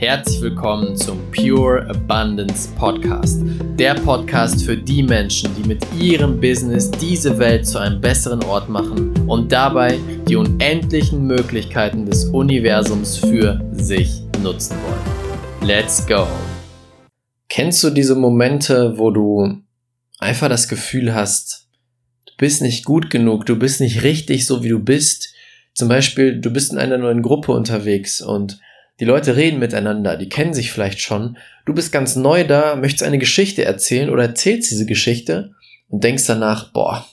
Herzlich willkommen zum Pure Abundance Podcast. Der Podcast für die Menschen, die mit ihrem Business diese Welt zu einem besseren Ort machen und dabei die unendlichen Möglichkeiten des Universums für sich nutzen wollen. Let's go! Kennst du diese Momente, wo du einfach das Gefühl hast, du bist nicht gut genug, du bist nicht richtig so wie du bist? Zum Beispiel, du bist in einer neuen Gruppe unterwegs und die Leute reden miteinander, die kennen sich vielleicht schon. Du bist ganz neu da, möchtest eine Geschichte erzählen oder erzählst diese Geschichte und denkst danach, boah,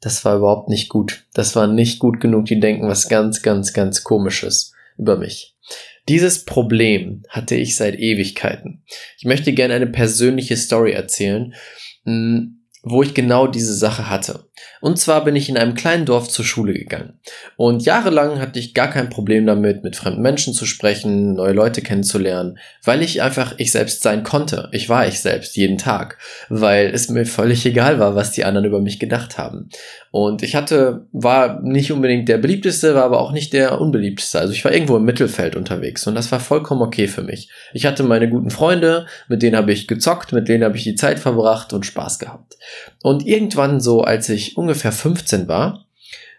das war überhaupt nicht gut. Das war nicht gut genug. Die denken was ganz, ganz, ganz komisches über mich. Dieses Problem hatte ich seit Ewigkeiten. Ich möchte gerne eine persönliche Story erzählen, hm, wo ich genau diese Sache hatte. Und zwar bin ich in einem kleinen Dorf zur Schule gegangen. Und jahrelang hatte ich gar kein Problem damit, mit fremden Menschen zu sprechen, neue Leute kennenzulernen, weil ich einfach ich selbst sein konnte. Ich war ich selbst jeden Tag, weil es mir völlig egal war, was die anderen über mich gedacht haben. Und ich hatte, war nicht unbedingt der beliebteste, war aber auch nicht der unbeliebteste. Also ich war irgendwo im Mittelfeld unterwegs und das war vollkommen okay für mich. Ich hatte meine guten Freunde, mit denen habe ich gezockt, mit denen habe ich die Zeit verbracht und Spaß gehabt. Und irgendwann so, als ich ungefähr ungefähr 15 war,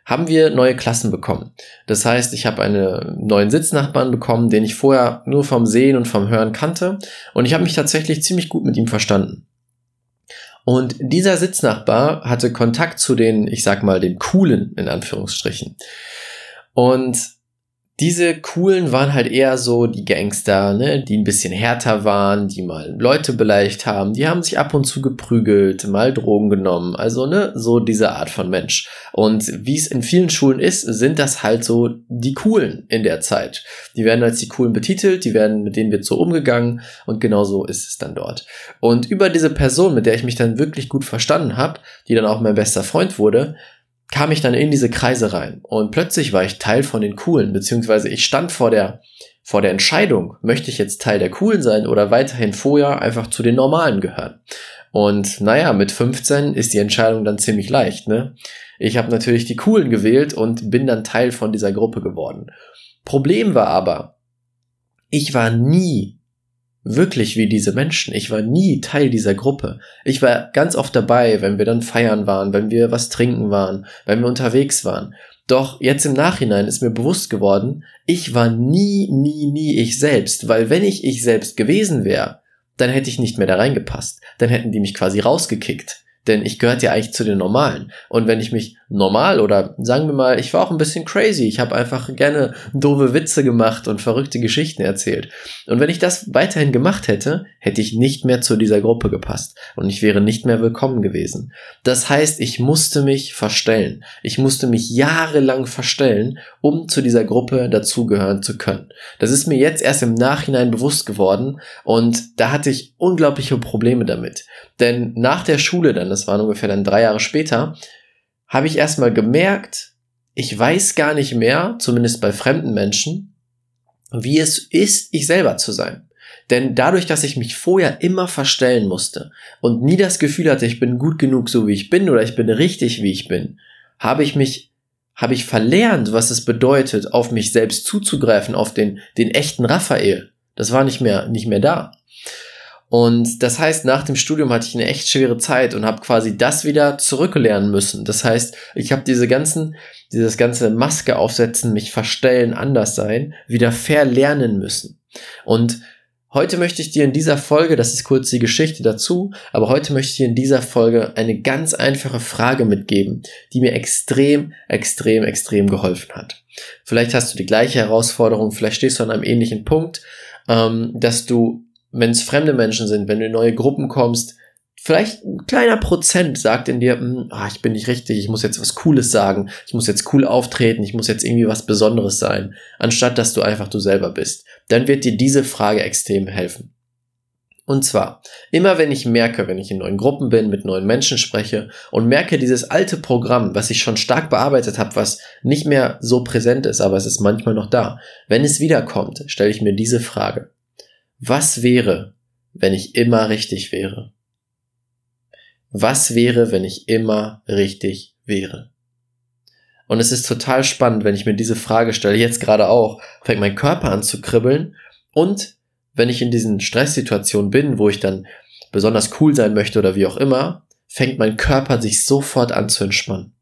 haben wir neue Klassen bekommen. Das heißt, ich habe einen neuen Sitznachbarn bekommen, den ich vorher nur vom Sehen und vom Hören kannte. Und ich habe mich tatsächlich ziemlich gut mit ihm verstanden. Und dieser Sitznachbar hatte Kontakt zu den, ich sag mal, den coolen, in Anführungsstrichen. Und diese coolen waren halt eher so die Gangster, ne, die ein bisschen härter waren, die mal Leute beleidigt haben, die haben sich ab und zu geprügelt, mal Drogen genommen, also ne, so diese Art von Mensch. Und wie es in vielen Schulen ist, sind das halt so die coolen in der Zeit. Die werden als die coolen betitelt, die werden mit denen wird so umgegangen und genau so ist es dann dort. Und über diese Person, mit der ich mich dann wirklich gut verstanden habe, die dann auch mein bester Freund wurde, kam ich dann in diese Kreise rein und plötzlich war ich Teil von den Coolen, beziehungsweise ich stand vor der, vor der Entscheidung, möchte ich jetzt Teil der Coolen sein oder weiterhin vorher einfach zu den Normalen gehören. Und naja, mit 15 ist die Entscheidung dann ziemlich leicht. Ne? Ich habe natürlich die Coolen gewählt und bin dann Teil von dieser Gruppe geworden. Problem war aber, ich war nie wirklich wie diese Menschen. Ich war nie Teil dieser Gruppe. Ich war ganz oft dabei, wenn wir dann feiern waren, wenn wir was trinken waren, wenn wir unterwegs waren. Doch jetzt im Nachhinein ist mir bewusst geworden, ich war nie, nie, nie ich selbst, weil wenn ich ich selbst gewesen wäre, dann hätte ich nicht mehr da reingepasst. Dann hätten die mich quasi rausgekickt. Denn ich gehörte ja eigentlich zu den Normalen. Und wenn ich mich normal oder sagen wir mal, ich war auch ein bisschen crazy, ich habe einfach gerne doofe Witze gemacht und verrückte Geschichten erzählt. Und wenn ich das weiterhin gemacht hätte, hätte ich nicht mehr zu dieser Gruppe gepasst und ich wäre nicht mehr willkommen gewesen. Das heißt, ich musste mich verstellen. Ich musste mich jahrelang verstellen, um zu dieser Gruppe dazugehören zu können. Das ist mir jetzt erst im Nachhinein bewusst geworden und da hatte ich unglaubliche Probleme damit. Denn nach der Schule dann, das waren ungefähr dann drei Jahre später, habe ich erstmal gemerkt, ich weiß gar nicht mehr, zumindest bei fremden Menschen, wie es ist, ich selber zu sein. Denn dadurch, dass ich mich vorher immer verstellen musste und nie das Gefühl hatte, ich bin gut genug so wie ich bin oder ich bin richtig wie ich bin, habe ich mich, habe ich verlernt, was es bedeutet, auf mich selbst zuzugreifen, auf den, den echten Raphael. Das war nicht mehr, nicht mehr da. Und das heißt, nach dem Studium hatte ich eine echt schwere Zeit und habe quasi das wieder zurücklernen müssen. Das heißt, ich habe diese ganzen, dieses ganze Maske aufsetzen, mich verstellen, anders sein, wieder verlernen müssen. Und heute möchte ich dir in dieser Folge, das ist kurz die Geschichte dazu, aber heute möchte ich dir in dieser Folge eine ganz einfache Frage mitgeben, die mir extrem, extrem, extrem geholfen hat. Vielleicht hast du die gleiche Herausforderung, vielleicht stehst du an einem ähnlichen Punkt, ähm, dass du wenn es fremde Menschen sind, wenn du in neue Gruppen kommst, vielleicht ein kleiner Prozent sagt in dir, hm, ah, ich bin nicht richtig, ich muss jetzt was Cooles sagen, ich muss jetzt cool auftreten, ich muss jetzt irgendwie was Besonderes sein, anstatt dass du einfach du selber bist. Dann wird dir diese Frage extrem helfen. Und zwar, immer wenn ich merke, wenn ich in neuen Gruppen bin, mit neuen Menschen spreche und merke dieses alte Programm, was ich schon stark bearbeitet habe, was nicht mehr so präsent ist, aber es ist manchmal noch da, wenn es wiederkommt, stelle ich mir diese Frage. Was wäre, wenn ich immer richtig wäre? Was wäre, wenn ich immer richtig wäre? Und es ist total spannend, wenn ich mir diese Frage stelle, jetzt gerade auch, fängt mein Körper an zu kribbeln und wenn ich in diesen Stresssituationen bin, wo ich dann besonders cool sein möchte oder wie auch immer, fängt mein Körper sich sofort an zu entspannen.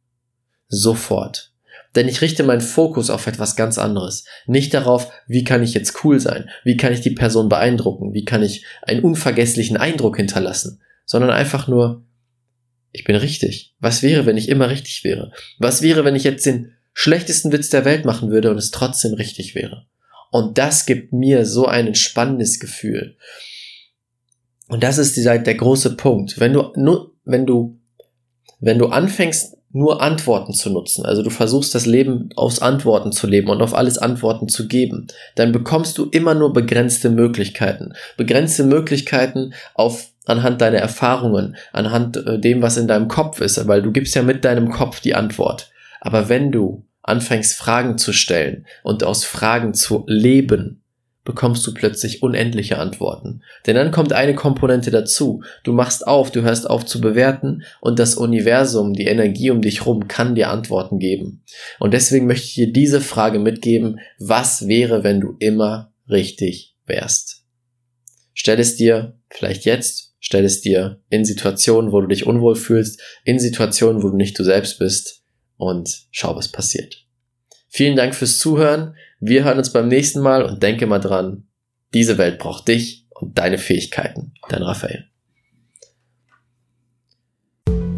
Sofort. Denn ich richte meinen Fokus auf etwas ganz anderes. Nicht darauf, wie kann ich jetzt cool sein, wie kann ich die Person beeindrucken, wie kann ich einen unvergesslichen Eindruck hinterlassen, sondern einfach nur, ich bin richtig. Was wäre, wenn ich immer richtig wäre? Was wäre, wenn ich jetzt den schlechtesten Witz der Welt machen würde und es trotzdem richtig wäre? Und das gibt mir so ein entspannendes Gefühl. Und das ist dieser, der große Punkt. Wenn du, wenn du, wenn du anfängst, nur Antworten zu nutzen, also du versuchst das Leben aus Antworten zu leben und auf alles Antworten zu geben, dann bekommst du immer nur begrenzte Möglichkeiten. Begrenzte Möglichkeiten auf anhand deiner Erfahrungen, anhand äh, dem, was in deinem Kopf ist, weil du gibst ja mit deinem Kopf die Antwort. Aber wenn du anfängst, Fragen zu stellen und aus Fragen zu leben, bekommst du plötzlich unendliche Antworten. Denn dann kommt eine Komponente dazu. Du machst auf, du hörst auf zu bewerten und das Universum, die Energie um dich rum kann dir Antworten geben. Und deswegen möchte ich dir diese Frage mitgeben, was wäre, wenn du immer richtig wärst? Stell es dir vielleicht jetzt, stell es dir in Situationen, wo du dich unwohl fühlst, in Situationen, wo du nicht du selbst bist und schau, was passiert. Vielen Dank fürs Zuhören. Wir hören uns beim nächsten Mal und denke mal dran, diese Welt braucht dich und deine Fähigkeiten. Dein Raphael.